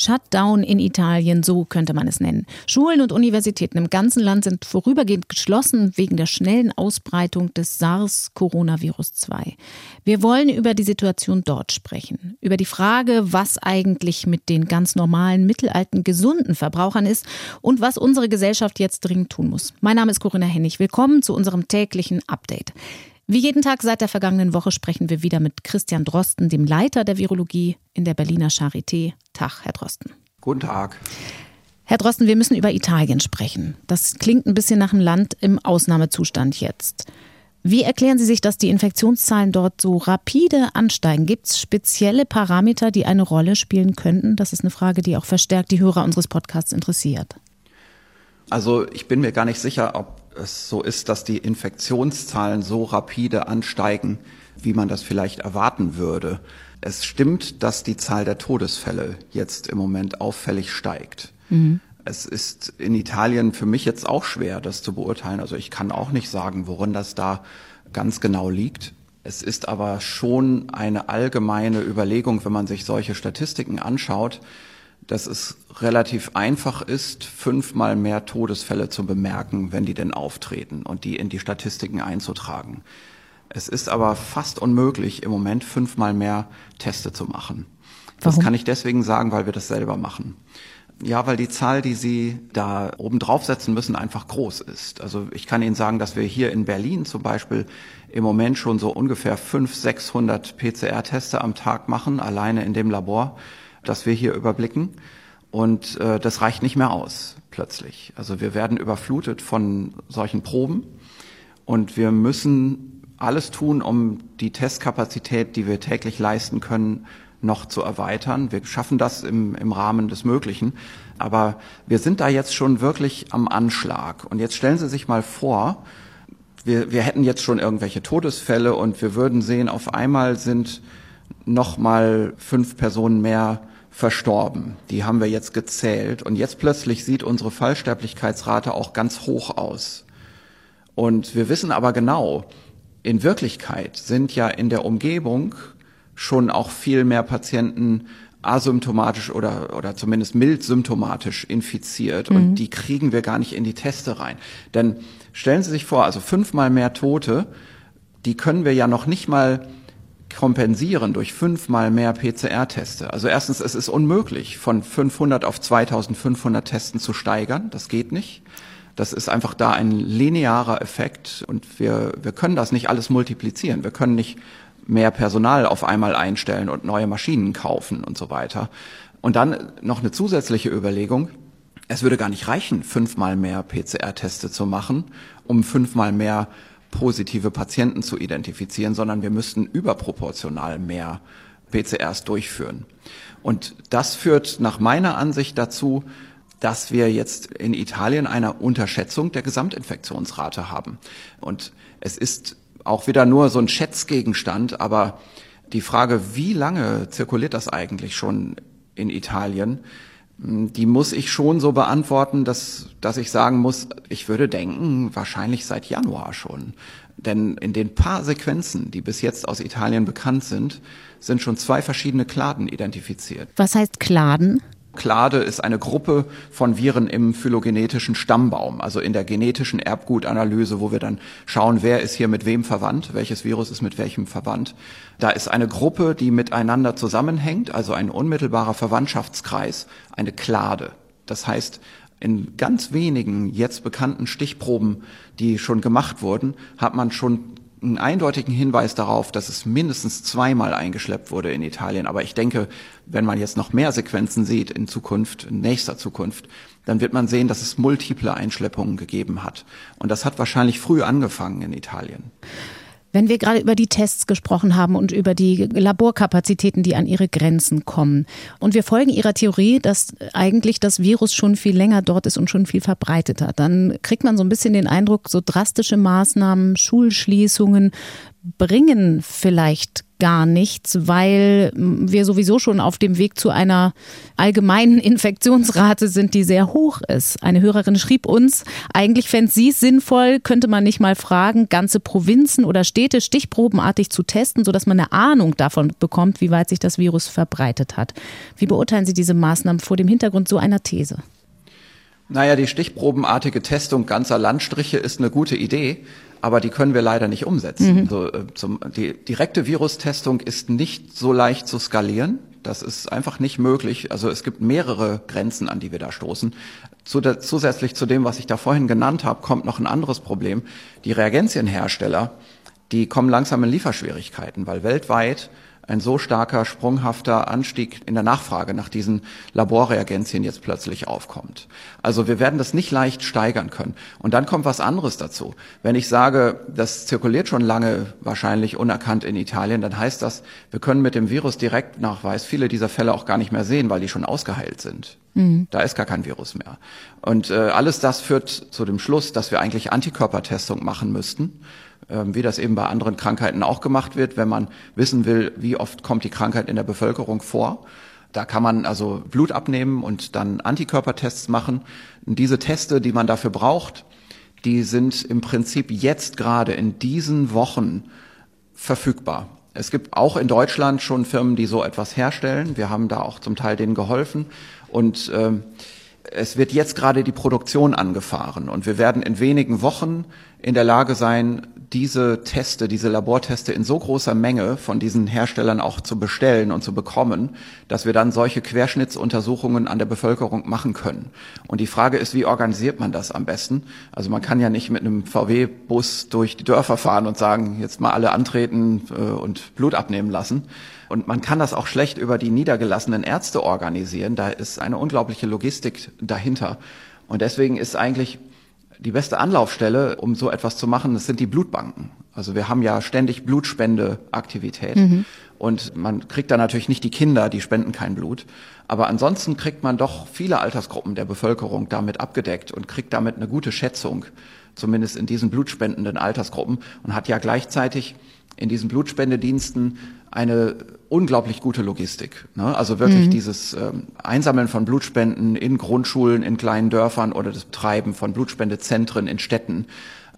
Shutdown in Italien, so könnte man es nennen. Schulen und Universitäten im ganzen Land sind vorübergehend geschlossen wegen der schnellen Ausbreitung des SARS-Coronavirus 2. Wir wollen über die Situation dort sprechen, über die Frage, was eigentlich mit den ganz normalen, mittelalten, gesunden Verbrauchern ist und was unsere Gesellschaft jetzt dringend tun muss. Mein Name ist Corinna Hennig. Willkommen zu unserem täglichen Update. Wie jeden Tag seit der vergangenen Woche sprechen wir wieder mit Christian Drosten, dem Leiter der Virologie in der Berliner Charité. Tag, Herr Drosten. Guten Tag. Herr Drosten, wir müssen über Italien sprechen. Das klingt ein bisschen nach einem Land im Ausnahmezustand jetzt. Wie erklären Sie sich, dass die Infektionszahlen dort so rapide ansteigen? Gibt es spezielle Parameter, die eine Rolle spielen könnten? Das ist eine Frage, die auch verstärkt die Hörer unseres Podcasts interessiert. Also ich bin mir gar nicht sicher, ob es so ist, dass die Infektionszahlen so rapide ansteigen, wie man das vielleicht erwarten würde. Es stimmt, dass die Zahl der Todesfälle jetzt im Moment auffällig steigt. Mhm. Es ist in Italien für mich jetzt auch schwer, das zu beurteilen. Also ich kann auch nicht sagen, worin das da ganz genau liegt. Es ist aber schon eine allgemeine Überlegung, wenn man sich solche Statistiken anschaut, dass es relativ einfach ist, fünfmal mehr Todesfälle zu bemerken, wenn die denn auftreten und die in die Statistiken einzutragen. Es ist aber fast unmöglich, im Moment fünfmal mehr Teste zu machen. Warum? Das kann ich deswegen sagen, weil wir das selber machen. Ja, weil die Zahl, die Sie da oben draufsetzen müssen, einfach groß ist. Also ich kann Ihnen sagen, dass wir hier in Berlin zum Beispiel im Moment schon so ungefähr 500, 600 PCR-Teste am Tag machen, alleine in dem Labor das wir hier überblicken. Und äh, das reicht nicht mehr aus, plötzlich. Also wir werden überflutet von solchen Proben und wir müssen alles tun, um die Testkapazität, die wir täglich leisten können, noch zu erweitern. Wir schaffen das im, im Rahmen des Möglichen. Aber wir sind da jetzt schon wirklich am Anschlag. Und jetzt stellen Sie sich mal vor, wir, wir hätten jetzt schon irgendwelche Todesfälle und wir würden sehen, auf einmal sind noch mal fünf Personen mehr verstorben. Die haben wir jetzt gezählt und jetzt plötzlich sieht unsere Fallsterblichkeitsrate auch ganz hoch aus. Und wir wissen aber genau, in Wirklichkeit sind ja in der Umgebung schon auch viel mehr Patienten asymptomatisch oder, oder zumindest mild symptomatisch infiziert mhm. und die kriegen wir gar nicht in die Teste rein. Denn stellen Sie sich vor, also fünfmal mehr Tote, die können wir ja noch nicht mal kompensieren durch fünfmal mehr PCR-Teste. Also erstens, es ist unmöglich, von 500 auf 2500 Testen zu steigern. Das geht nicht. Das ist einfach da ein linearer Effekt und wir, wir können das nicht alles multiplizieren. Wir können nicht mehr Personal auf einmal einstellen und neue Maschinen kaufen und so weiter. Und dann noch eine zusätzliche Überlegung. Es würde gar nicht reichen, fünfmal mehr PCR-Teste zu machen, um fünfmal mehr positive Patienten zu identifizieren, sondern wir müssten überproportional mehr PCRs durchführen. Und das führt nach meiner Ansicht dazu, dass wir jetzt in Italien eine Unterschätzung der Gesamtinfektionsrate haben. Und es ist auch wieder nur so ein Schätzgegenstand, aber die Frage, wie lange zirkuliert das eigentlich schon in Italien, die muss ich schon so beantworten, dass, dass ich sagen muss, ich würde denken, wahrscheinlich seit Januar schon. Denn in den paar Sequenzen, die bis jetzt aus Italien bekannt sind, sind schon zwei verschiedene Kladen identifiziert. Was heißt Kladen? Klade ist eine Gruppe von Viren im phylogenetischen Stammbaum, also in der genetischen Erbgutanalyse, wo wir dann schauen, wer ist hier mit wem verwandt, welches Virus ist mit welchem verwandt. Da ist eine Gruppe, die miteinander zusammenhängt, also ein unmittelbarer Verwandtschaftskreis, eine Klade. Das heißt, in ganz wenigen jetzt bekannten Stichproben, die schon gemacht wurden, hat man schon einen eindeutigen Hinweis darauf, dass es mindestens zweimal eingeschleppt wurde in Italien. Aber ich denke, wenn man jetzt noch mehr Sequenzen sieht in Zukunft, in nächster Zukunft, dann wird man sehen, dass es multiple Einschleppungen gegeben hat. Und das hat wahrscheinlich früh angefangen in Italien. Wenn wir gerade über die Tests gesprochen haben und über die Laborkapazitäten, die an ihre Grenzen kommen, und wir folgen Ihrer Theorie, dass eigentlich das Virus schon viel länger dort ist und schon viel verbreiteter, dann kriegt man so ein bisschen den Eindruck, so drastische Maßnahmen, Schulschließungen bringen vielleicht gar nichts, weil wir sowieso schon auf dem Weg zu einer allgemeinen Infektionsrate sind, die sehr hoch ist. Eine Hörerin schrieb uns, eigentlich fände sie es sinnvoll, könnte man nicht mal fragen, ganze Provinzen oder Städte stichprobenartig zu testen, sodass man eine Ahnung davon bekommt, wie weit sich das Virus verbreitet hat. Wie beurteilen Sie diese Maßnahmen vor dem Hintergrund so einer These? Naja, die stichprobenartige Testung ganzer Landstriche ist eine gute Idee, aber die können wir leider nicht umsetzen. Mhm. Also, zum, die direkte Virustestung ist nicht so leicht zu skalieren. Das ist einfach nicht möglich. Also es gibt mehrere Grenzen, an die wir da stoßen. Zusätzlich zu dem, was ich da vorhin genannt habe, kommt noch ein anderes Problem. Die Reagenzienhersteller, die kommen langsam in Lieferschwierigkeiten, weil weltweit ein so starker, sprunghafter Anstieg in der Nachfrage nach diesen Laborreagenzien jetzt plötzlich aufkommt. Also wir werden das nicht leicht steigern können. Und dann kommt was anderes dazu. Wenn ich sage, das zirkuliert schon lange wahrscheinlich unerkannt in Italien, dann heißt das, wir können mit dem Virus direkt Nachweis viele dieser Fälle auch gar nicht mehr sehen, weil die schon ausgeheilt sind. Mhm. Da ist gar kein Virus mehr. Und äh, alles das führt zu dem Schluss, dass wir eigentlich Antikörpertestung machen müssten wie das eben bei anderen Krankheiten auch gemacht wird, wenn man wissen will, wie oft kommt die Krankheit in der Bevölkerung vor. Da kann man also Blut abnehmen und dann Antikörpertests machen. Diese Teste, die man dafür braucht, die sind im Prinzip jetzt gerade in diesen Wochen verfügbar. Es gibt auch in Deutschland schon Firmen, die so etwas herstellen. Wir haben da auch zum Teil denen geholfen. Und ähm, es wird jetzt gerade die Produktion angefahren und wir werden in wenigen Wochen in der Lage sein, diese Teste, diese Laborteste in so großer Menge von diesen Herstellern auch zu bestellen und zu bekommen, dass wir dann solche Querschnittsuntersuchungen an der Bevölkerung machen können. Und die Frage ist, wie organisiert man das am besten? Also man kann ja nicht mit einem VW-Bus durch die Dörfer fahren und sagen, jetzt mal alle antreten äh, und Blut abnehmen lassen. Und man kann das auch schlecht über die niedergelassenen Ärzte organisieren. Da ist eine unglaubliche Logistik dahinter. Und deswegen ist eigentlich die beste Anlaufstelle, um so etwas zu machen, das sind die Blutbanken. Also wir haben ja ständig Blutspendeaktivität. Mhm. Und man kriegt da natürlich nicht die Kinder, die spenden kein Blut. Aber ansonsten kriegt man doch viele Altersgruppen der Bevölkerung damit abgedeckt und kriegt damit eine gute Schätzung, zumindest in diesen blutspendenden Altersgruppen und hat ja gleichzeitig in diesen Blutspendediensten eine unglaublich gute Logistik. Ne? Also wirklich mhm. dieses ähm, Einsammeln von Blutspenden in Grundschulen, in kleinen Dörfern oder das Betreiben von Blutspendezentren in Städten.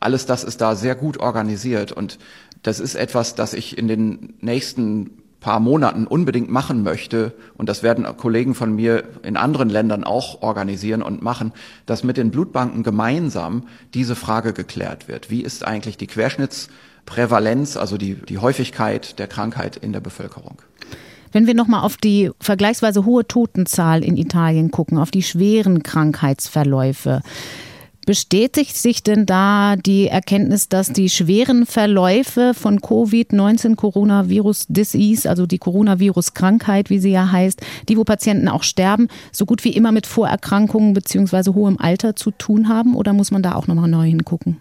Alles das ist da sehr gut organisiert und das ist etwas, das ich in den nächsten paar Monaten unbedingt machen möchte, und das werden Kollegen von mir in anderen Ländern auch organisieren und machen, dass mit den Blutbanken gemeinsam diese Frage geklärt wird. Wie ist eigentlich die Querschnitts Prävalenz, also die, die Häufigkeit der Krankheit in der Bevölkerung. Wenn wir nochmal auf die vergleichsweise hohe Totenzahl in Italien gucken, auf die schweren Krankheitsverläufe, Bestätigt sich denn da die Erkenntnis, dass die schweren Verläufe von Covid-19 Coronavirus Disease, also die Coronavirus-Krankheit, wie sie ja heißt, die, wo Patienten auch sterben, so gut wie immer mit Vorerkrankungen bzw. hohem Alter zu tun haben? Oder muss man da auch nochmal neu hingucken?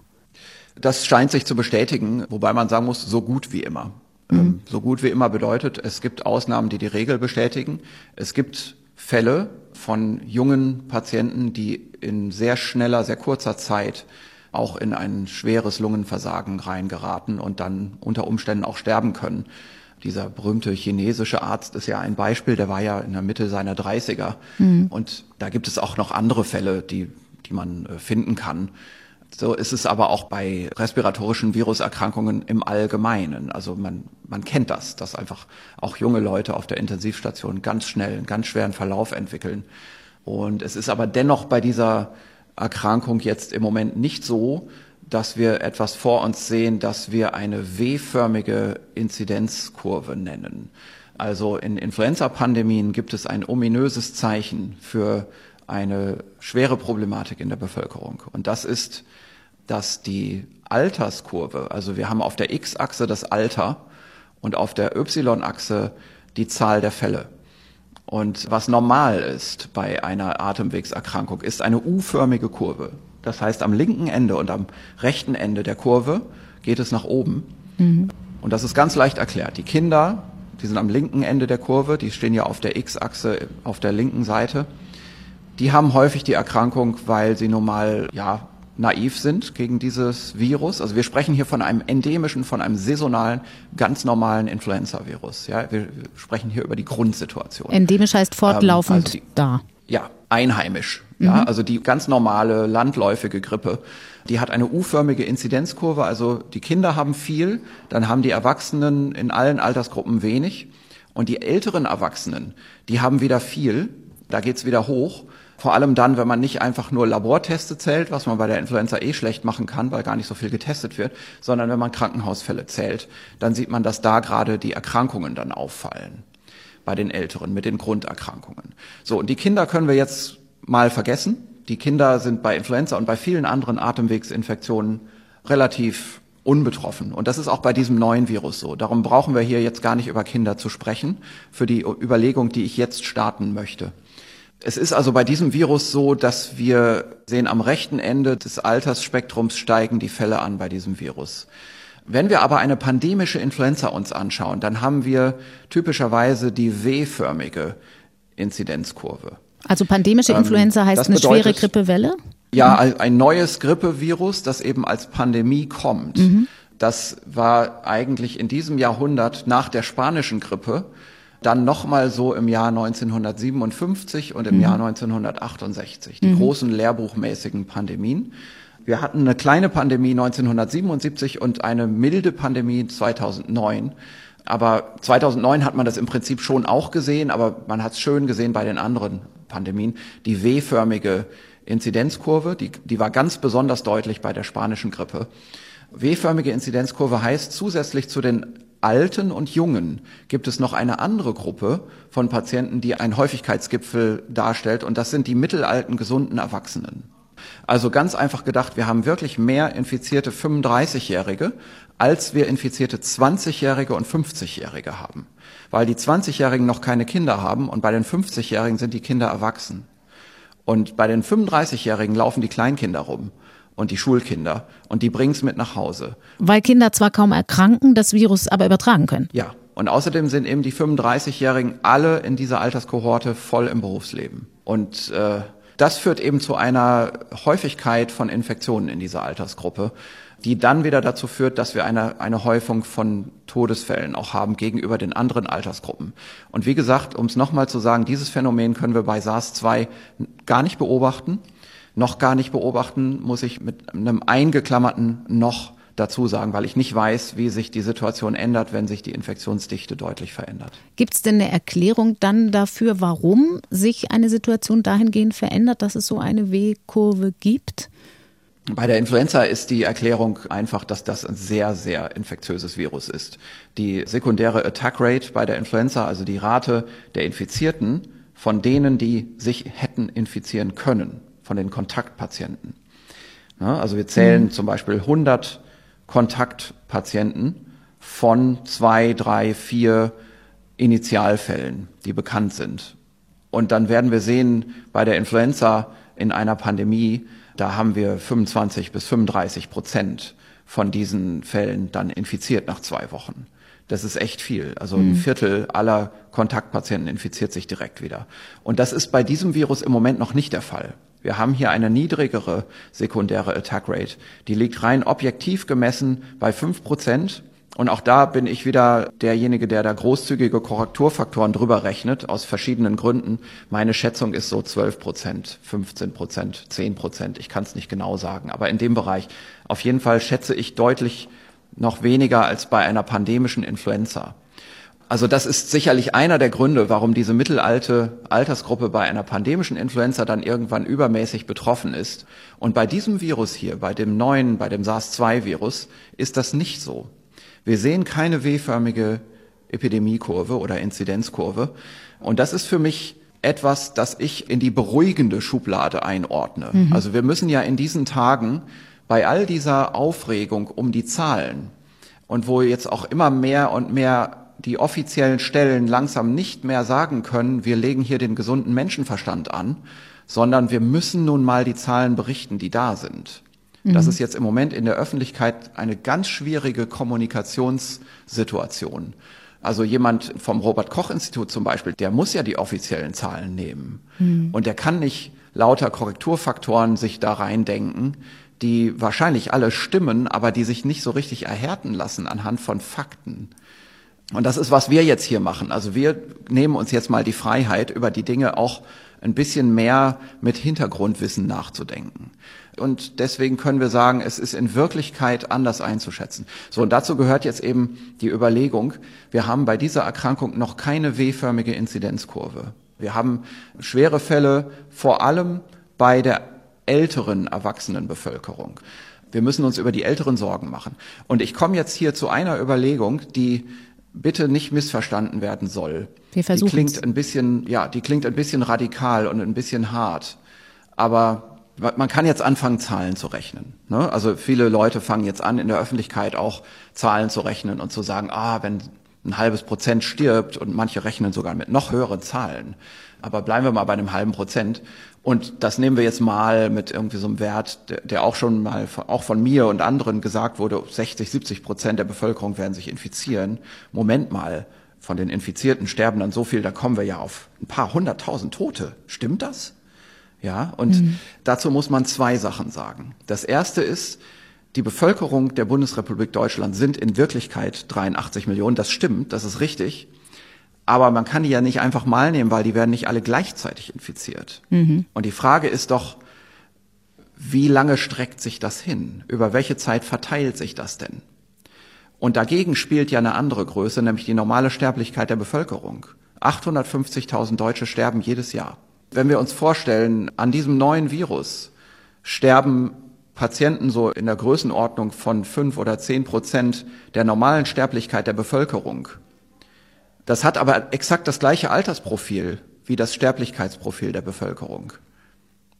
Das scheint sich zu bestätigen, wobei man sagen muss, so gut wie immer. Mhm. Ähm, so gut wie immer bedeutet, es gibt Ausnahmen, die die Regel bestätigen. Es gibt Fälle von jungen Patienten, die in sehr schneller, sehr kurzer Zeit auch in ein schweres Lungenversagen reingeraten und dann unter Umständen auch sterben können. Dieser berühmte chinesische Arzt ist ja ein Beispiel, der war ja in der Mitte seiner 30er. Mhm. Und da gibt es auch noch andere Fälle, die, die man äh, finden kann. So ist es aber auch bei respiratorischen Viruserkrankungen im Allgemeinen. Also man, man kennt das, dass einfach auch junge Leute auf der Intensivstation ganz schnell einen ganz schweren Verlauf entwickeln. Und es ist aber dennoch bei dieser Erkrankung jetzt im Moment nicht so, dass wir etwas vor uns sehen, dass wir eine W-förmige Inzidenzkurve nennen. Also in Influenza-Pandemien gibt es ein ominöses Zeichen für eine schwere Problematik in der Bevölkerung. Und das ist, dass die Alterskurve, also wir haben auf der X-Achse das Alter und auf der Y-Achse die Zahl der Fälle. Und was normal ist bei einer Atemwegserkrankung, ist eine U-förmige Kurve. Das heißt, am linken Ende und am rechten Ende der Kurve geht es nach oben. Mhm. Und das ist ganz leicht erklärt. Die Kinder, die sind am linken Ende der Kurve, die stehen ja auf der X-Achse auf der linken Seite die haben häufig die Erkrankung, weil sie nun mal ja naiv sind gegen dieses Virus. Also wir sprechen hier von einem endemischen, von einem saisonalen, ganz normalen Influenza-Virus. Ja, wir sprechen hier über die Grundsituation. Endemisch heißt fortlaufend ähm, also die, da. Ja, einheimisch. Mhm. Ja, also die ganz normale landläufige Grippe, die hat eine U-förmige Inzidenzkurve. Also die Kinder haben viel, dann haben die Erwachsenen in allen Altersgruppen wenig. Und die älteren Erwachsenen, die haben wieder viel, da geht's wieder hoch. Vor allem dann, wenn man nicht einfach nur Laborteste zählt, was man bei der Influenza eh schlecht machen kann, weil gar nicht so viel getestet wird, sondern wenn man Krankenhausfälle zählt, dann sieht man, dass da gerade die Erkrankungen dann auffallen bei den Älteren mit den Grunderkrankungen. So, und die Kinder können wir jetzt mal vergessen. Die Kinder sind bei Influenza und bei vielen anderen Atemwegsinfektionen relativ unbetroffen. Und das ist auch bei diesem neuen Virus so. Darum brauchen wir hier jetzt gar nicht über Kinder zu sprechen, für die Überlegung, die ich jetzt starten möchte. Es ist also bei diesem Virus so, dass wir sehen, am rechten Ende des Altersspektrums steigen die Fälle an bei diesem Virus. Wenn wir aber eine pandemische Influenza uns anschauen, dann haben wir typischerweise die W-förmige Inzidenzkurve. Also pandemische ähm, Influenza ähm, heißt eine bedeutet, schwere Grippewelle? Ja, ein neues Grippevirus, das eben als Pandemie kommt. Mhm. Das war eigentlich in diesem Jahrhundert nach der spanischen Grippe dann nochmal so im Jahr 1957 und im mhm. Jahr 1968, die mhm. großen lehrbuchmäßigen Pandemien. Wir hatten eine kleine Pandemie 1977 und eine milde Pandemie 2009. Aber 2009 hat man das im Prinzip schon auch gesehen, aber man hat es schön gesehen bei den anderen Pandemien. Die W-förmige Inzidenzkurve, die, die war ganz besonders deutlich bei der spanischen Grippe. W-förmige Inzidenzkurve heißt zusätzlich zu den Alten und Jungen gibt es noch eine andere Gruppe von Patienten, die einen Häufigkeitsgipfel darstellt, und das sind die mittelalten, gesunden Erwachsenen. Also ganz einfach gedacht, wir haben wirklich mehr infizierte 35-Jährige, als wir infizierte 20-Jährige und 50-Jährige haben. Weil die 20-Jährigen noch keine Kinder haben und bei den 50-Jährigen sind die Kinder erwachsen. Und bei den 35-Jährigen laufen die Kleinkinder rum und die Schulkinder und die bringen es mit nach Hause. Weil Kinder zwar kaum erkranken, das Virus aber übertragen können. Ja. Und außerdem sind eben die 35-Jährigen alle in dieser Alterskohorte voll im Berufsleben. Und äh, das führt eben zu einer Häufigkeit von Infektionen in dieser Altersgruppe, die dann wieder dazu führt, dass wir eine, eine Häufung von Todesfällen auch haben gegenüber den anderen Altersgruppen. Und wie gesagt, um es nochmal zu sagen, dieses Phänomen können wir bei SARS-2 gar nicht beobachten noch gar nicht beobachten, muss ich mit einem eingeklammerten noch dazu sagen, weil ich nicht weiß, wie sich die Situation ändert, wenn sich die Infektionsdichte deutlich verändert. Gibt es denn eine Erklärung dann dafür, warum sich eine Situation dahingehend verändert, dass es so eine W-Kurve gibt? Bei der Influenza ist die Erklärung einfach, dass das ein sehr, sehr infektiöses Virus ist. Die sekundäre Attack Rate bei der Influenza, also die Rate der Infizierten von denen, die sich hätten infizieren können, von den Kontaktpatienten. Ja, also wir zählen mhm. zum Beispiel 100 Kontaktpatienten von zwei, drei, vier Initialfällen, die bekannt sind. Und dann werden wir sehen, bei der Influenza in einer Pandemie, da haben wir 25 bis 35 Prozent von diesen Fällen dann infiziert nach zwei Wochen. Das ist echt viel. Also ein mhm. Viertel aller Kontaktpatienten infiziert sich direkt wieder. Und das ist bei diesem Virus im Moment noch nicht der Fall. Wir haben hier eine niedrigere sekundäre Attack Rate. Die liegt rein objektiv gemessen bei fünf Prozent. Und auch da bin ich wieder derjenige, der da großzügige Korrekturfaktoren drüber rechnet, aus verschiedenen Gründen. Meine Schätzung ist so 12 Prozent, 15 Prozent, 10 Prozent. Ich kann es nicht genau sagen. Aber in dem Bereich auf jeden Fall schätze ich deutlich noch weniger als bei einer pandemischen Influenza. Also das ist sicherlich einer der Gründe, warum diese mittelalte Altersgruppe bei einer pandemischen Influenza dann irgendwann übermäßig betroffen ist. Und bei diesem Virus hier, bei dem neuen, bei dem SARS-2-Virus, ist das nicht so. Wir sehen keine W-förmige Epidemiekurve oder Inzidenzkurve. Und das ist für mich etwas, das ich in die beruhigende Schublade einordne. Mhm. Also wir müssen ja in diesen Tagen bei all dieser Aufregung um die Zahlen und wo jetzt auch immer mehr und mehr die offiziellen Stellen langsam nicht mehr sagen können, wir legen hier den gesunden Menschenverstand an, sondern wir müssen nun mal die Zahlen berichten, die da sind. Mhm. Das ist jetzt im Moment in der Öffentlichkeit eine ganz schwierige Kommunikationssituation. Also jemand vom Robert Koch Institut zum Beispiel, der muss ja die offiziellen Zahlen nehmen. Mhm. Und der kann nicht lauter Korrekturfaktoren sich da reindenken, die wahrscheinlich alle stimmen, aber die sich nicht so richtig erhärten lassen anhand von Fakten. Und das ist, was wir jetzt hier machen. Also wir nehmen uns jetzt mal die Freiheit, über die Dinge auch ein bisschen mehr mit Hintergrundwissen nachzudenken. Und deswegen können wir sagen, es ist in Wirklichkeit anders einzuschätzen. So, und dazu gehört jetzt eben die Überlegung, wir haben bei dieser Erkrankung noch keine W-förmige Inzidenzkurve. Wir haben schwere Fälle vor allem bei der älteren Erwachsenenbevölkerung. Wir müssen uns über die Älteren Sorgen machen. Und ich komme jetzt hier zu einer Überlegung, die bitte nicht missverstanden werden soll. Wir versuchen die klingt ein bisschen, ja, die klingt ein bisschen radikal und ein bisschen hart. Aber man kann jetzt anfangen, Zahlen zu rechnen. Ne? Also viele Leute fangen jetzt an, in der Öffentlichkeit auch Zahlen zu rechnen und zu sagen, ah, wenn ein halbes Prozent stirbt und manche rechnen sogar mit noch höheren Zahlen. Aber bleiben wir mal bei einem halben Prozent. Und das nehmen wir jetzt mal mit irgendwie so einem Wert, der, der auch schon mal auch von mir und anderen gesagt wurde, 60, 70 Prozent der Bevölkerung werden sich infizieren. Moment mal, von den Infizierten sterben dann so viel, da kommen wir ja auf ein paar hunderttausend Tote. Stimmt das? Ja, und mhm. dazu muss man zwei Sachen sagen. Das erste ist, die Bevölkerung der Bundesrepublik Deutschland sind in Wirklichkeit 83 Millionen. Das stimmt, das ist richtig. Aber man kann die ja nicht einfach mal nehmen, weil die werden nicht alle gleichzeitig infiziert. Mhm. Und die Frage ist doch, wie lange streckt sich das hin? Über welche Zeit verteilt sich das denn? Und dagegen spielt ja eine andere Größe, nämlich die normale Sterblichkeit der Bevölkerung. 850.000 Deutsche sterben jedes Jahr. Wenn wir uns vorstellen, an diesem neuen Virus sterben Patienten so in der Größenordnung von fünf oder zehn Prozent der normalen Sterblichkeit der Bevölkerung. Das hat aber exakt das gleiche Altersprofil wie das Sterblichkeitsprofil der Bevölkerung.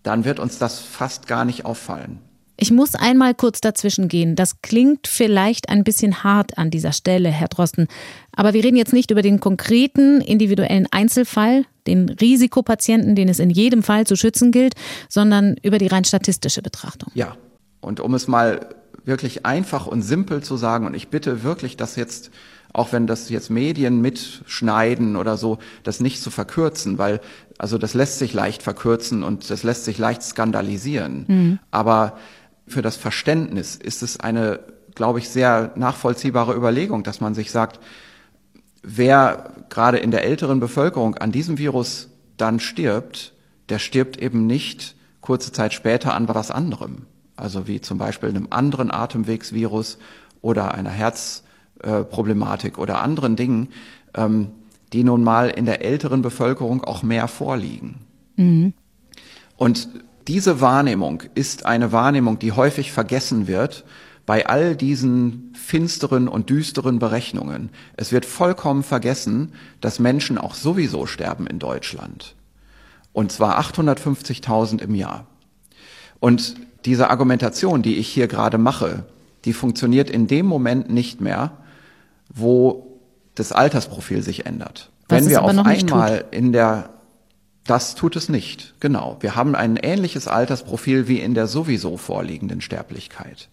Dann wird uns das fast gar nicht auffallen. Ich muss einmal kurz dazwischen gehen. Das klingt vielleicht ein bisschen hart an dieser Stelle, Herr Drosten. Aber wir reden jetzt nicht über den konkreten, individuellen Einzelfall, den Risikopatienten, den es in jedem Fall zu schützen gilt, sondern über die rein statistische Betrachtung. Ja. Und um es mal wirklich einfach und simpel zu sagen, und ich bitte wirklich, dass jetzt auch wenn das jetzt Medien mitschneiden oder so, das nicht zu verkürzen, weil also das lässt sich leicht verkürzen und das lässt sich leicht skandalisieren. Mhm. Aber für das Verständnis ist es eine, glaube ich, sehr nachvollziehbare Überlegung, dass man sich sagt, wer gerade in der älteren Bevölkerung an diesem Virus dann stirbt, der stirbt eben nicht kurze Zeit später an was anderem. Also wie zum Beispiel einem anderen Atemwegsvirus oder einer Herzproblematik oder anderen Dingen, ähm, die nun mal in der älteren Bevölkerung auch mehr vorliegen. Mhm. Und diese Wahrnehmung ist eine Wahrnehmung, die häufig vergessen wird bei all diesen finsteren und düsteren Berechnungen. Es wird vollkommen vergessen, dass Menschen auch sowieso sterben in Deutschland. Und zwar 850.000 im Jahr. Und diese Argumentation, die ich hier gerade mache, die funktioniert in dem Moment nicht mehr, wo das Altersprofil sich ändert. Was Wenn wir auf einmal in der das tut es nicht, genau. Wir haben ein ähnliches Altersprofil wie in der sowieso vorliegenden Sterblichkeit.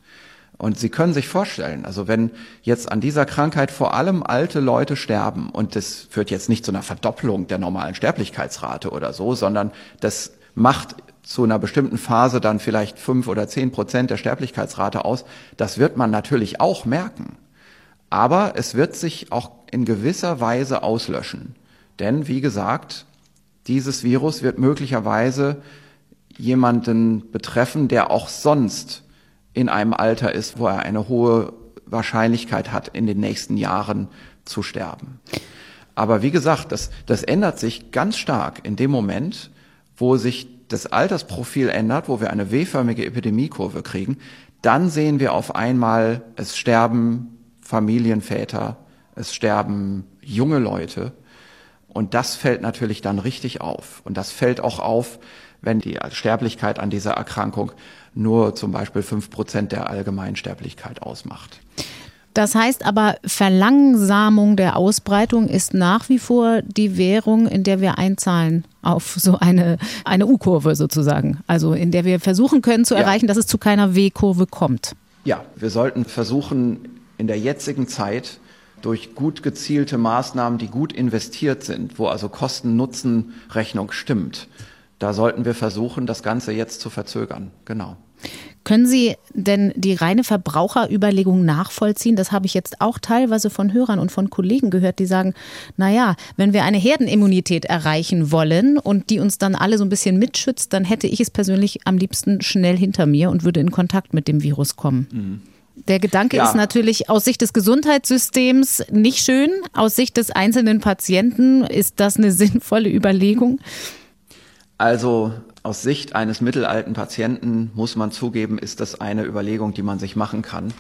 Und Sie können sich vorstellen, also wenn jetzt an dieser Krankheit vor allem alte Leute sterben, und das führt jetzt nicht zu einer Verdopplung der normalen Sterblichkeitsrate oder so, sondern das macht zu einer bestimmten Phase dann vielleicht fünf oder zehn Prozent der Sterblichkeitsrate aus, das wird man natürlich auch merken. Aber es wird sich auch in gewisser Weise auslöschen. Denn, wie gesagt, dieses Virus wird möglicherweise jemanden betreffen, der auch sonst in einem Alter ist, wo er eine hohe Wahrscheinlichkeit hat, in den nächsten Jahren zu sterben. Aber wie gesagt, das, das ändert sich ganz stark in dem Moment, wo sich das Altersprofil ändert, wo wir eine W-förmige Epidemiekurve kriegen. Dann sehen wir auf einmal, es sterben Familienväter, es sterben junge Leute. Und das fällt natürlich dann richtig auf. Und das fällt auch auf, wenn die Sterblichkeit an dieser Erkrankung nur zum Beispiel fünf Prozent der allgemeinen Sterblichkeit ausmacht. Das heißt aber, Verlangsamung der Ausbreitung ist nach wie vor die Währung, in der wir einzahlen auf so eine, eine U-Kurve sozusagen. Also in der wir versuchen können zu erreichen, ja. dass es zu keiner W-Kurve kommt. Ja, wir sollten versuchen, in der jetzigen Zeit durch gut gezielte Maßnahmen, die gut investiert sind, wo also Kosten-Nutzen-Rechnung stimmt. Da sollten wir versuchen, das Ganze jetzt zu verzögern. Genau. Können Sie denn die reine Verbraucherüberlegung nachvollziehen? Das habe ich jetzt auch teilweise von Hörern und von Kollegen gehört, die sagen, na ja, wenn wir eine Herdenimmunität erreichen wollen und die uns dann alle so ein bisschen mitschützt, dann hätte ich es persönlich am liebsten schnell hinter mir und würde in Kontakt mit dem Virus kommen. Mhm. Der Gedanke ja. ist natürlich aus Sicht des Gesundheitssystems nicht schön. Aus Sicht des einzelnen Patienten ist das eine sinnvolle Überlegung. Also aus Sicht eines mittelalten Patienten muss man zugeben, ist das eine Überlegung, die man sich machen kann.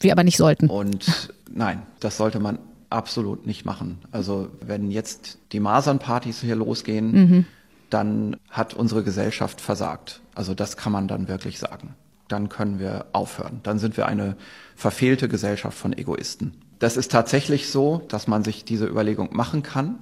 Wir aber nicht sollten. Und nein, das sollte man absolut nicht machen. Also wenn jetzt die Masernpartys hier losgehen, mhm. dann hat unsere Gesellschaft versagt. Also das kann man dann wirklich sagen. Dann können wir aufhören. Dann sind wir eine verfehlte Gesellschaft von Egoisten. Das ist tatsächlich so, dass man sich diese Überlegung machen kann.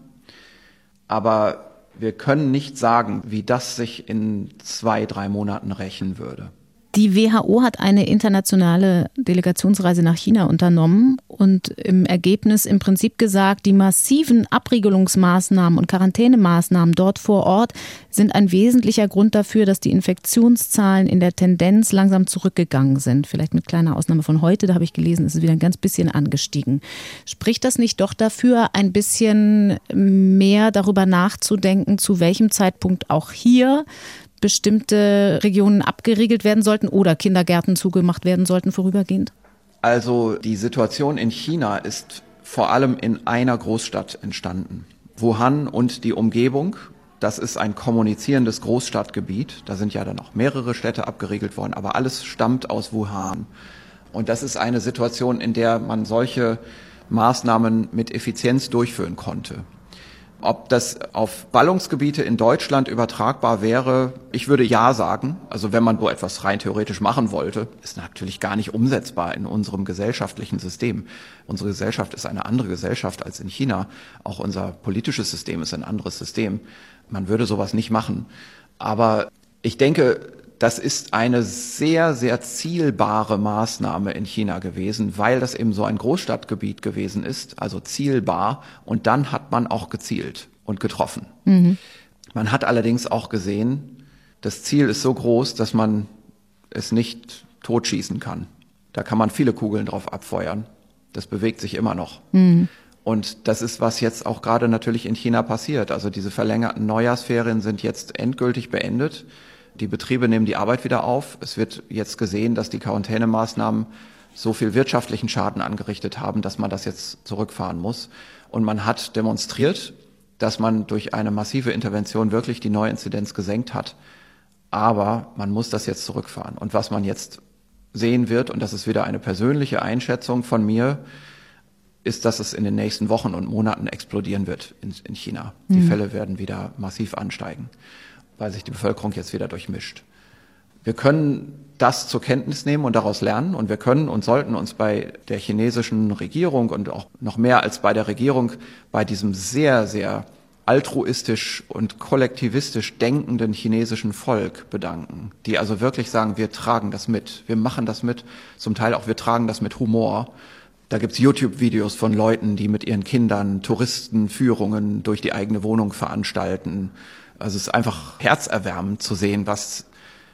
Aber wir können nicht sagen, wie das sich in zwei, drei Monaten rächen würde. Die WHO hat eine internationale Delegationsreise nach China unternommen und im Ergebnis im Prinzip gesagt, die massiven Abriegelungsmaßnahmen und Quarantänemaßnahmen dort vor Ort sind ein wesentlicher Grund dafür, dass die Infektionszahlen in der Tendenz langsam zurückgegangen sind. Vielleicht mit kleiner Ausnahme von heute, da habe ich gelesen, ist es wieder ein ganz bisschen angestiegen. Spricht das nicht doch dafür, ein bisschen mehr darüber nachzudenken, zu welchem Zeitpunkt auch hier bestimmte Regionen abgeriegelt werden sollten oder Kindergärten zugemacht werden sollten vorübergehend? Also die Situation in China ist vor allem in einer Großstadt entstanden. Wuhan und die Umgebung. Das ist ein kommunizierendes Großstadtgebiet. Da sind ja dann auch mehrere Städte abgeriegelt worden, aber alles stammt aus Wuhan. Und das ist eine Situation, in der man solche Maßnahmen mit Effizienz durchführen konnte. Ob das auf Ballungsgebiete in Deutschland übertragbar wäre, ich würde ja sagen. Also wenn man so etwas rein theoretisch machen wollte, ist natürlich gar nicht umsetzbar in unserem gesellschaftlichen System. Unsere Gesellschaft ist eine andere Gesellschaft als in China. Auch unser politisches System ist ein anderes System. Man würde sowas nicht machen. Aber ich denke, das ist eine sehr, sehr zielbare Maßnahme in China gewesen, weil das eben so ein Großstadtgebiet gewesen ist, also zielbar. Und dann hat man auch gezielt und getroffen. Mhm. Man hat allerdings auch gesehen, das Ziel ist so groß, dass man es nicht totschießen kann. Da kann man viele Kugeln drauf abfeuern. Das bewegt sich immer noch. Mhm. Und das ist, was jetzt auch gerade natürlich in China passiert. Also diese verlängerten Neujahrsferien sind jetzt endgültig beendet. Die Betriebe nehmen die Arbeit wieder auf. Es wird jetzt gesehen, dass die Quarantänemaßnahmen so viel wirtschaftlichen Schaden angerichtet haben, dass man das jetzt zurückfahren muss. Und man hat demonstriert, dass man durch eine massive Intervention wirklich die Neuinzidenz gesenkt hat. Aber man muss das jetzt zurückfahren. Und was man jetzt sehen wird, und das ist wieder eine persönliche Einschätzung von mir, ist, dass es in den nächsten Wochen und Monaten explodieren wird in, in China. Mhm. Die Fälle werden wieder massiv ansteigen weil sich die Bevölkerung jetzt wieder durchmischt. Wir können das zur Kenntnis nehmen und daraus lernen und wir können und sollten uns bei der chinesischen Regierung und auch noch mehr als bei der Regierung bei diesem sehr, sehr altruistisch und kollektivistisch denkenden chinesischen Volk bedanken, die also wirklich sagen, wir tragen das mit, wir machen das mit, zum Teil auch wir tragen das mit Humor. Da gibt's YouTube-Videos von Leuten, die mit ihren Kindern Touristenführungen durch die eigene Wohnung veranstalten also es ist einfach herzerwärmend zu sehen, was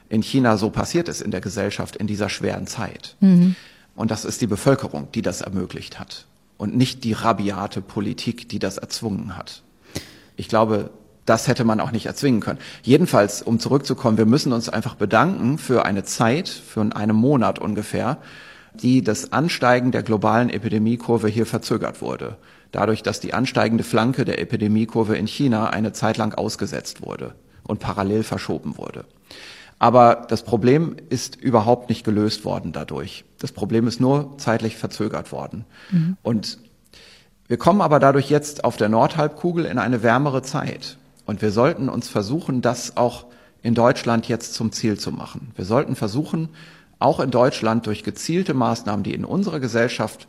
in China so passiert ist in der Gesellschaft in dieser schweren Zeit. Mhm. Und das ist die Bevölkerung, die das ermöglicht hat und nicht die rabiate Politik, die das erzwungen hat. Ich glaube, das hätte man auch nicht erzwingen können. Jedenfalls, um zurückzukommen, wir müssen uns einfach bedanken für eine Zeit, für einen Monat ungefähr, die das Ansteigen der globalen Epidemiekurve hier verzögert wurde dadurch, dass die ansteigende Flanke der Epidemiekurve in China eine Zeit lang ausgesetzt wurde und parallel verschoben wurde. Aber das Problem ist überhaupt nicht gelöst worden dadurch. Das Problem ist nur zeitlich verzögert worden. Mhm. Und wir kommen aber dadurch jetzt auf der Nordhalbkugel in eine wärmere Zeit. Und wir sollten uns versuchen, das auch in Deutschland jetzt zum Ziel zu machen. Wir sollten versuchen, auch in Deutschland durch gezielte Maßnahmen, die in unserer Gesellschaft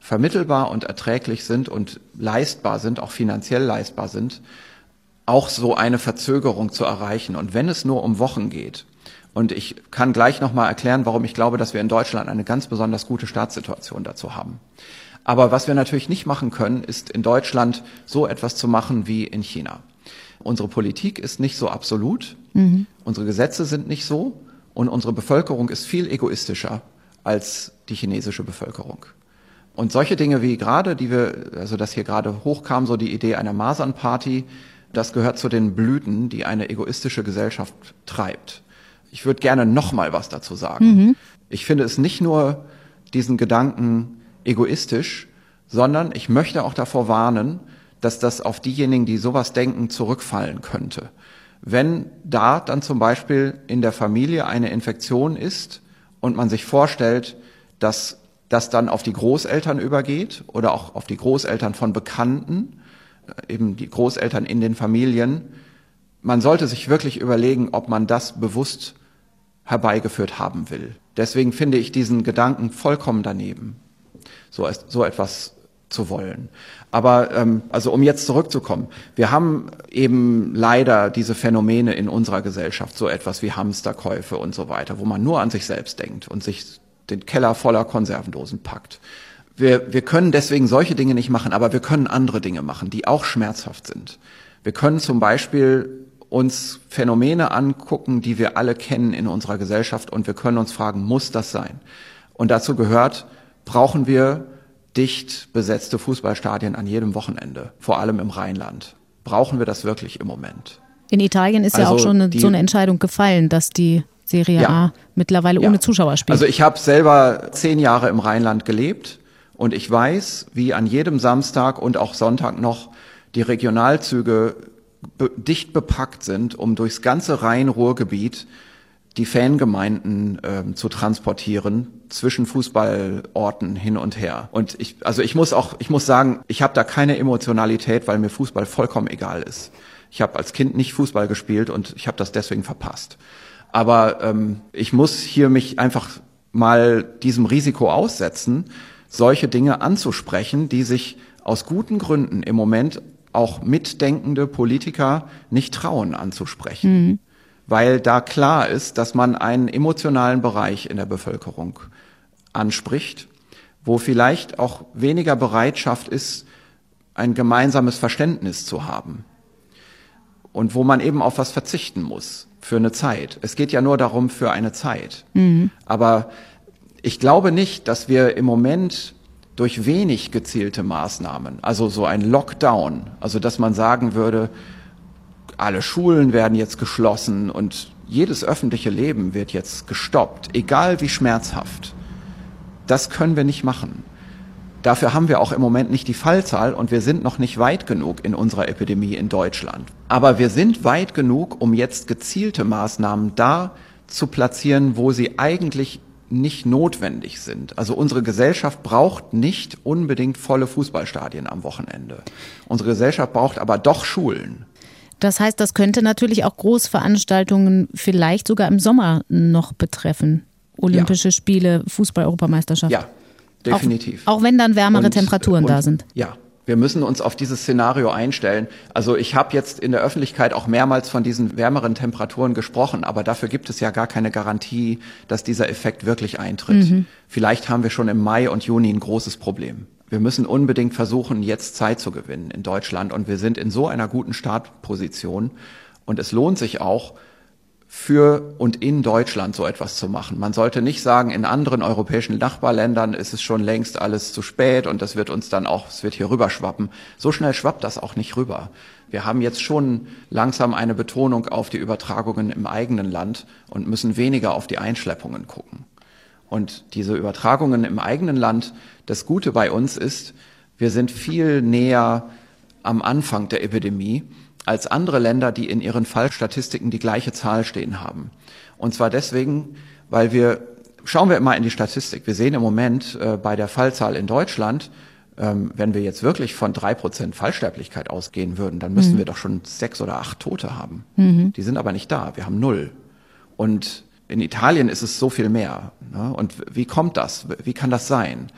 vermittelbar und erträglich sind und leistbar sind, auch finanziell leistbar sind, auch so eine Verzögerung zu erreichen. Und wenn es nur um Wochen geht, und ich kann gleich nochmal erklären, warum ich glaube, dass wir in Deutschland eine ganz besonders gute Startsituation dazu haben. Aber was wir natürlich nicht machen können, ist in Deutschland so etwas zu machen wie in China. Unsere Politik ist nicht so absolut, mhm. unsere Gesetze sind nicht so und unsere Bevölkerung ist viel egoistischer als die chinesische Bevölkerung. Und solche Dinge wie gerade, die wir, also dass hier gerade hochkam, so die Idee einer Masernparty, das gehört zu den Blüten, die eine egoistische Gesellschaft treibt. Ich würde gerne noch mal was dazu sagen. Mhm. Ich finde es nicht nur diesen Gedanken egoistisch, sondern ich möchte auch davor warnen, dass das auf diejenigen, die sowas denken, zurückfallen könnte. Wenn da dann zum Beispiel in der Familie eine Infektion ist und man sich vorstellt, dass das dann auf die Großeltern übergeht oder auch auf die Großeltern von Bekannten, äh, eben die Großeltern in den Familien, man sollte sich wirklich überlegen, ob man das bewusst herbeigeführt haben will. Deswegen finde ich diesen Gedanken vollkommen daneben, so, so etwas zu wollen. Aber ähm, also um jetzt zurückzukommen, wir haben eben leider diese Phänomene in unserer Gesellschaft, so etwas wie Hamsterkäufe und so weiter, wo man nur an sich selbst denkt und sich den Keller voller Konservendosen packt. Wir, wir können deswegen solche Dinge nicht machen, aber wir können andere Dinge machen, die auch schmerzhaft sind. Wir können zum Beispiel uns Phänomene angucken, die wir alle kennen in unserer Gesellschaft und wir können uns fragen, muss das sein? Und dazu gehört, brauchen wir dicht besetzte Fußballstadien an jedem Wochenende, vor allem im Rheinland. Brauchen wir das wirklich im Moment? In Italien ist also ja auch also schon eine, so eine Entscheidung gefallen, dass die Serie ja, A mittlerweile ja. ohne Zuschauer spielt. Also ich habe selber zehn Jahre im Rheinland gelebt und ich weiß, wie an jedem Samstag und auch Sonntag noch die Regionalzüge be dicht bepackt sind, um durchs ganze Rhein-Ruhr-Gebiet die Fangemeinden äh, zu transportieren zwischen Fußballorten hin und her. Und ich, also ich muss auch, ich muss sagen, ich habe da keine Emotionalität, weil mir Fußball vollkommen egal ist. Ich habe als Kind nicht Fußball gespielt und ich habe das deswegen verpasst. Aber ähm, ich muss hier mich einfach mal diesem Risiko aussetzen, solche Dinge anzusprechen, die sich aus guten Gründen im Moment auch mitdenkende Politiker nicht trauen anzusprechen. Mhm weil da klar ist, dass man einen emotionalen Bereich in der Bevölkerung anspricht, wo vielleicht auch weniger Bereitschaft ist, ein gemeinsames Verständnis zu haben und wo man eben auf was verzichten muss für eine Zeit. Es geht ja nur darum für eine Zeit. Mhm. Aber ich glaube nicht, dass wir im Moment durch wenig gezielte Maßnahmen, also so ein Lockdown, also dass man sagen würde, alle Schulen werden jetzt geschlossen und jedes öffentliche Leben wird jetzt gestoppt, egal wie schmerzhaft. Das können wir nicht machen. Dafür haben wir auch im Moment nicht die Fallzahl und wir sind noch nicht weit genug in unserer Epidemie in Deutschland. Aber wir sind weit genug, um jetzt gezielte Maßnahmen da zu platzieren, wo sie eigentlich nicht notwendig sind. Also unsere Gesellschaft braucht nicht unbedingt volle Fußballstadien am Wochenende. Unsere Gesellschaft braucht aber doch Schulen. Das heißt, das könnte natürlich auch Großveranstaltungen vielleicht sogar im Sommer noch betreffen. Olympische ja. Spiele, Fußball-Europameisterschaft. Ja, definitiv. Auch, auch wenn dann wärmere und, Temperaturen und, da sind. Ja, wir müssen uns auf dieses Szenario einstellen. Also ich habe jetzt in der Öffentlichkeit auch mehrmals von diesen wärmeren Temperaturen gesprochen, aber dafür gibt es ja gar keine Garantie, dass dieser Effekt wirklich eintritt. Mhm. Vielleicht haben wir schon im Mai und Juni ein großes Problem wir müssen unbedingt versuchen, jetzt Zeit zu gewinnen in Deutschland. Und wir sind in so einer guten Startposition. Und es lohnt sich auch, für und in Deutschland so etwas zu machen. Man sollte nicht sagen, in anderen europäischen Nachbarländern ist es schon längst alles zu spät und das wird uns dann auch, es wird hier rüberschwappen. So schnell schwappt das auch nicht rüber. Wir haben jetzt schon langsam eine Betonung auf die Übertragungen im eigenen Land und müssen weniger auf die Einschleppungen gucken. Und diese Übertragungen im eigenen Land, das Gute bei uns ist, wir sind viel näher am Anfang der Epidemie als andere Länder, die in ihren Fallstatistiken die gleiche Zahl stehen haben. Und zwar deswegen, weil wir, schauen wir immer in die Statistik, wir sehen im Moment äh, bei der Fallzahl in Deutschland, ähm, wenn wir jetzt wirklich von drei Prozent Fallsterblichkeit ausgehen würden, dann müssten mhm. wir doch schon sechs oder acht Tote haben. Mhm. Die sind aber nicht da, wir haben null. Und in Italien ist es so viel mehr. Ne? Und wie kommt das? Wie kann das sein?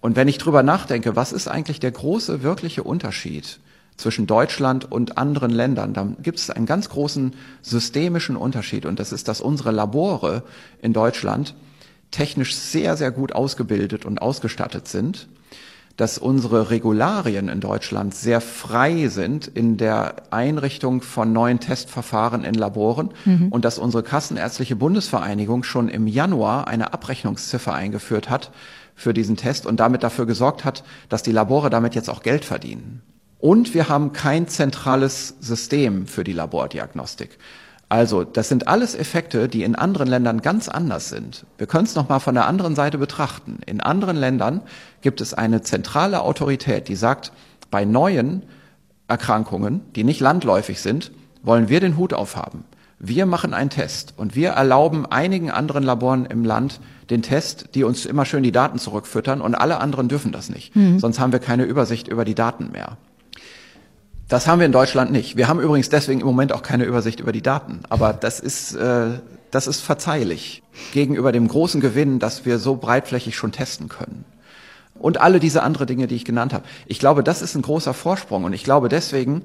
Und wenn ich drüber nachdenke, was ist eigentlich der große, wirkliche Unterschied zwischen Deutschland und anderen Ländern, dann gibt es einen ganz großen systemischen Unterschied. Und das ist, dass unsere Labore in Deutschland technisch sehr, sehr gut ausgebildet und ausgestattet sind, dass unsere Regularien in Deutschland sehr frei sind in der Einrichtung von neuen Testverfahren in Laboren mhm. und dass unsere Kassenärztliche Bundesvereinigung schon im Januar eine Abrechnungsziffer eingeführt hat für diesen Test und damit dafür gesorgt hat, dass die Labore damit jetzt auch Geld verdienen. Und wir haben kein zentrales System für die Labordiagnostik. Also, das sind alles Effekte, die in anderen Ländern ganz anders sind. Wir können es nochmal von der anderen Seite betrachten. In anderen Ländern gibt es eine zentrale Autorität, die sagt, bei neuen Erkrankungen, die nicht landläufig sind, wollen wir den Hut aufhaben. Wir machen einen Test und wir erlauben einigen anderen Laboren im Land den Test, die uns immer schön die Daten zurückfüttern und alle anderen dürfen das nicht. Mhm. Sonst haben wir keine Übersicht über die Daten mehr. Das haben wir in Deutschland nicht. Wir haben übrigens deswegen im Moment auch keine Übersicht über die Daten. Aber das ist, äh, das ist verzeihlich gegenüber dem großen Gewinn, dass wir so breitflächig schon testen können. Und alle diese andere Dinge, die ich genannt habe. Ich glaube, das ist ein großer Vorsprung. Und ich glaube, deswegen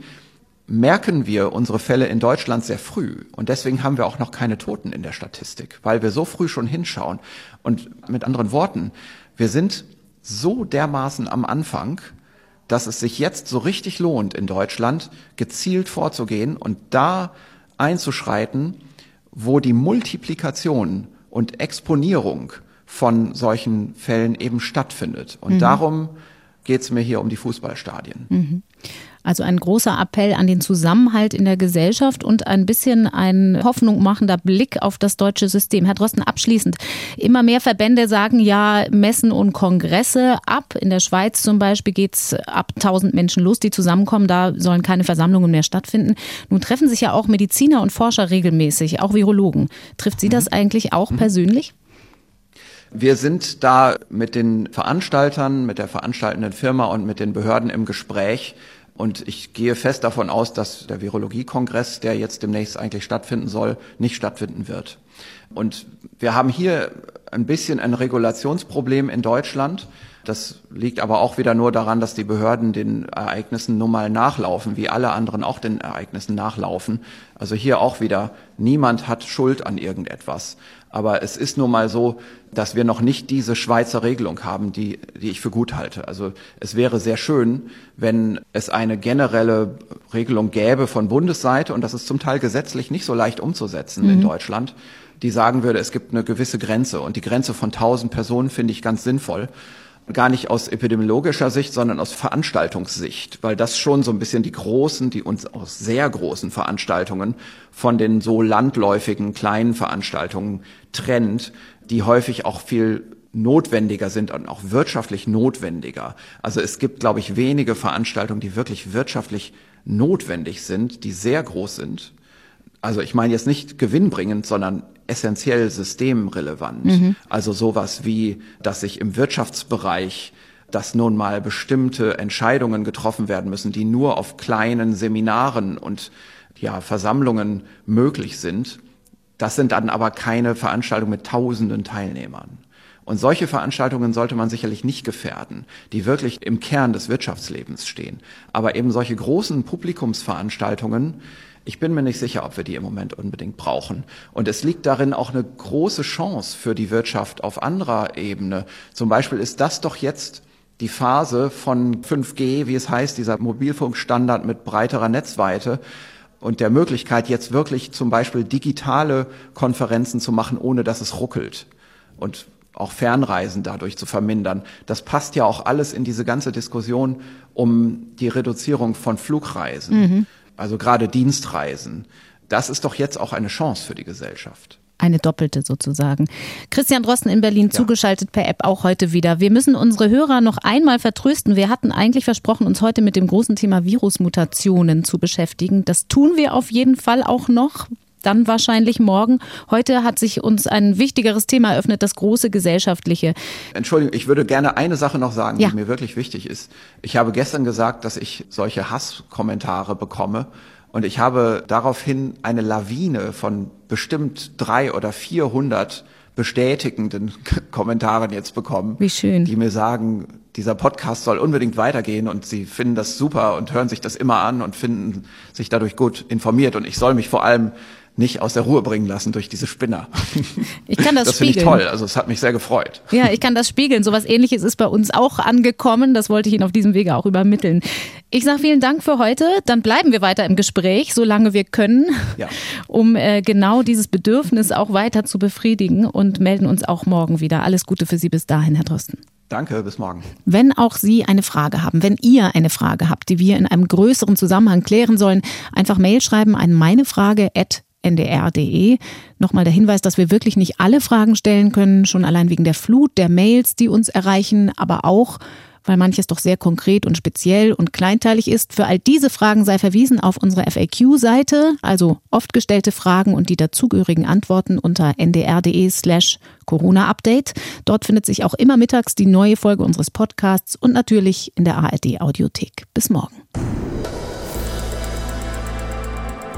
merken wir unsere Fälle in Deutschland sehr früh. Und deswegen haben wir auch noch keine Toten in der Statistik, weil wir so früh schon hinschauen. Und mit anderen Worten, wir sind so dermaßen am Anfang, dass es sich jetzt so richtig lohnt, in Deutschland gezielt vorzugehen und da einzuschreiten, wo die Multiplikation und Exponierung von solchen Fällen eben stattfindet. Und mhm. darum geht es mir hier um die Fußballstadien. Mhm. Also ein großer Appell an den Zusammenhalt in der Gesellschaft und ein bisschen ein hoffnungmachender Blick auf das deutsche System. Herr Drosten, abschließend. Immer mehr Verbände sagen ja Messen und Kongresse ab. In der Schweiz zum Beispiel geht es ab 1000 Menschen los, die zusammenkommen. Da sollen keine Versammlungen mehr stattfinden. Nun treffen sich ja auch Mediziner und Forscher regelmäßig, auch Virologen. Trifft Sie das mhm. eigentlich auch mhm. persönlich? Wir sind da mit den Veranstaltern, mit der veranstaltenden Firma und mit den Behörden im Gespräch, und ich gehe fest davon aus, dass der Virologiekongress, der jetzt demnächst eigentlich stattfinden soll, nicht stattfinden wird. Und wir haben hier ein bisschen ein Regulationsproblem in Deutschland. Das liegt aber auch wieder nur daran, dass die Behörden den Ereignissen nun mal nachlaufen, wie alle anderen auch den Ereignissen nachlaufen. Also hier auch wieder, niemand hat Schuld an irgendetwas. Aber es ist nun mal so, dass wir noch nicht diese Schweizer Regelung haben, die, die ich für gut halte. Also es wäre sehr schön, wenn es eine generelle Regelung gäbe von Bundesseite, und das ist zum Teil gesetzlich nicht so leicht umzusetzen mhm. in Deutschland, die sagen würde, es gibt eine gewisse Grenze. Und die Grenze von 1000 Personen finde ich ganz sinnvoll gar nicht aus epidemiologischer Sicht, sondern aus Veranstaltungssicht, weil das schon so ein bisschen die großen, die uns aus sehr großen Veranstaltungen von den so landläufigen kleinen Veranstaltungen trennt, die häufig auch viel notwendiger sind und auch wirtschaftlich notwendiger. Also es gibt, glaube ich, wenige Veranstaltungen, die wirklich wirtschaftlich notwendig sind, die sehr groß sind. Also ich meine jetzt nicht gewinnbringend, sondern essentiell systemrelevant. Mhm. Also sowas wie, dass sich im Wirtschaftsbereich dass nun mal bestimmte Entscheidungen getroffen werden müssen, die nur auf kleinen Seminaren und ja, Versammlungen möglich sind. Das sind dann aber keine Veranstaltungen mit tausenden Teilnehmern. Und solche Veranstaltungen sollte man sicherlich nicht gefährden, die wirklich im Kern des Wirtschaftslebens stehen. Aber eben solche großen Publikumsveranstaltungen, ich bin mir nicht sicher, ob wir die im Moment unbedingt brauchen. Und es liegt darin auch eine große Chance für die Wirtschaft auf anderer Ebene. Zum Beispiel ist das doch jetzt die Phase von 5G, wie es heißt, dieser Mobilfunkstandard mit breiterer Netzweite und der Möglichkeit, jetzt wirklich zum Beispiel digitale Konferenzen zu machen, ohne dass es ruckelt. Und auch Fernreisen dadurch zu vermindern. Das passt ja auch alles in diese ganze Diskussion um die Reduzierung von Flugreisen. Mhm also gerade Dienstreisen, das ist doch jetzt auch eine Chance für die Gesellschaft. Eine doppelte sozusagen. Christian Drosten in Berlin ja. zugeschaltet per App auch heute wieder. Wir müssen unsere Hörer noch einmal vertrösten. Wir hatten eigentlich versprochen, uns heute mit dem großen Thema Virusmutationen zu beschäftigen. Das tun wir auf jeden Fall auch noch dann wahrscheinlich morgen. Heute hat sich uns ein wichtigeres Thema eröffnet, das große gesellschaftliche. Entschuldigung, ich würde gerne eine Sache noch sagen, ja. die mir wirklich wichtig ist. Ich habe gestern gesagt, dass ich solche Hasskommentare bekomme. Und ich habe daraufhin eine Lawine von bestimmt drei oder vierhundert bestätigenden Kommentaren jetzt bekommen. Wie schön. Die mir sagen, dieser Podcast soll unbedingt weitergehen und sie finden das super und hören sich das immer an und finden sich dadurch gut informiert. Und ich soll mich vor allem nicht aus der Ruhe bringen lassen durch diese Spinner. Ich kann das, das spiegeln. Das finde ich toll. Also es hat mich sehr gefreut. Ja, ich kann das spiegeln. Sowas ähnliches ist bei uns auch angekommen. Das wollte ich Ihnen auf diesem Wege auch übermitteln. Ich sage vielen Dank für heute. Dann bleiben wir weiter im Gespräch, solange wir können, ja. um äh, genau dieses Bedürfnis auch weiter zu befriedigen und melden uns auch morgen wieder. Alles Gute für Sie bis dahin, Herr Drosten. Danke, bis morgen. Wenn auch Sie eine Frage haben, wenn ihr eine Frage habt, die wir in einem größeren Zusammenhang klären sollen, einfach Mail schreiben an meinefrage@ ndr.de. Nochmal der Hinweis, dass wir wirklich nicht alle Fragen stellen können, schon allein wegen der Flut der Mails, die uns erreichen, aber auch, weil manches doch sehr konkret und speziell und kleinteilig ist. Für all diese Fragen sei verwiesen auf unsere FAQ-Seite, also oft gestellte Fragen und die dazugehörigen Antworten unter ndr.de slash Corona-Update. Dort findet sich auch immer mittags die neue Folge unseres Podcasts und natürlich in der ARD-Audiothek. Bis morgen.